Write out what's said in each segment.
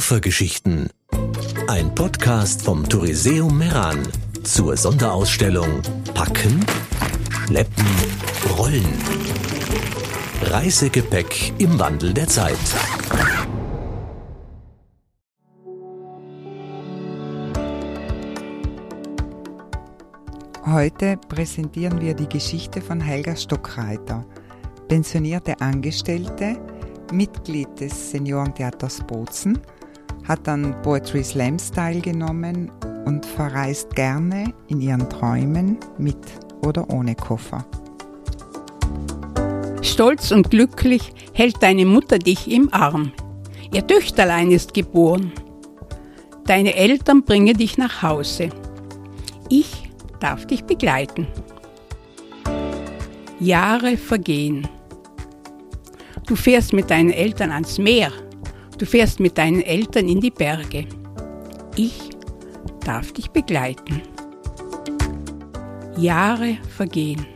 Koffergeschichten. Ein Podcast vom Touriseum Meran zur Sonderausstellung Packen, Schleppen, Rollen. Reisegepäck im Wandel der Zeit. Heute präsentieren wir die Geschichte von Helga Stockreiter, pensionierte Angestellte, Mitglied des Seniorentheaters Bozen, hat an Poetry Slams teilgenommen und verreist gerne in ihren Träumen mit oder ohne Koffer. Stolz und glücklich hält deine Mutter dich im Arm. Ihr Töchterlein ist geboren. Deine Eltern bringen dich nach Hause. Ich darf dich begleiten. Jahre vergehen. Du fährst mit deinen Eltern ans Meer. Du fährst mit deinen Eltern in die Berge. Ich darf dich begleiten. Jahre vergehen.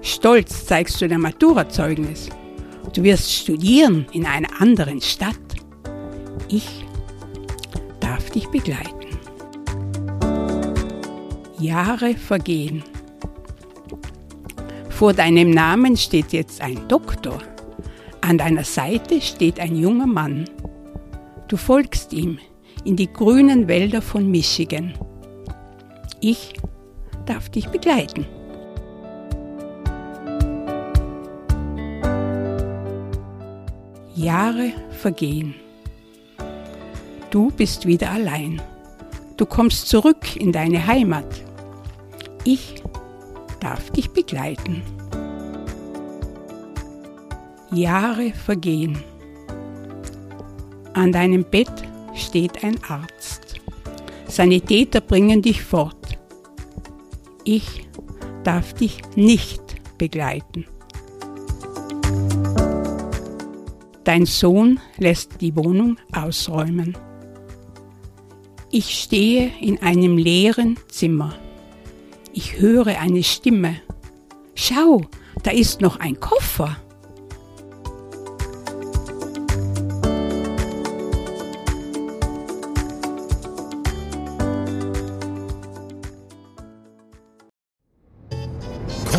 Stolz zeigst du dein Maturazeugnis. Du wirst studieren in einer anderen Stadt. Ich darf dich begleiten. Jahre vergehen. Vor deinem Namen steht jetzt ein Doktor. An deiner Seite steht ein junger Mann. Du folgst ihm in die grünen Wälder von Michigan. Ich darf dich begleiten. Jahre vergehen. Du bist wieder allein. Du kommst zurück in deine Heimat. Ich darf dich begleiten. Jahre vergehen. An deinem Bett steht ein Arzt. Sanitäter bringen dich fort. Ich darf dich nicht begleiten. Dein Sohn lässt die Wohnung ausräumen. Ich stehe in einem leeren Zimmer. Ich höre eine Stimme. Schau, da ist noch ein Koffer.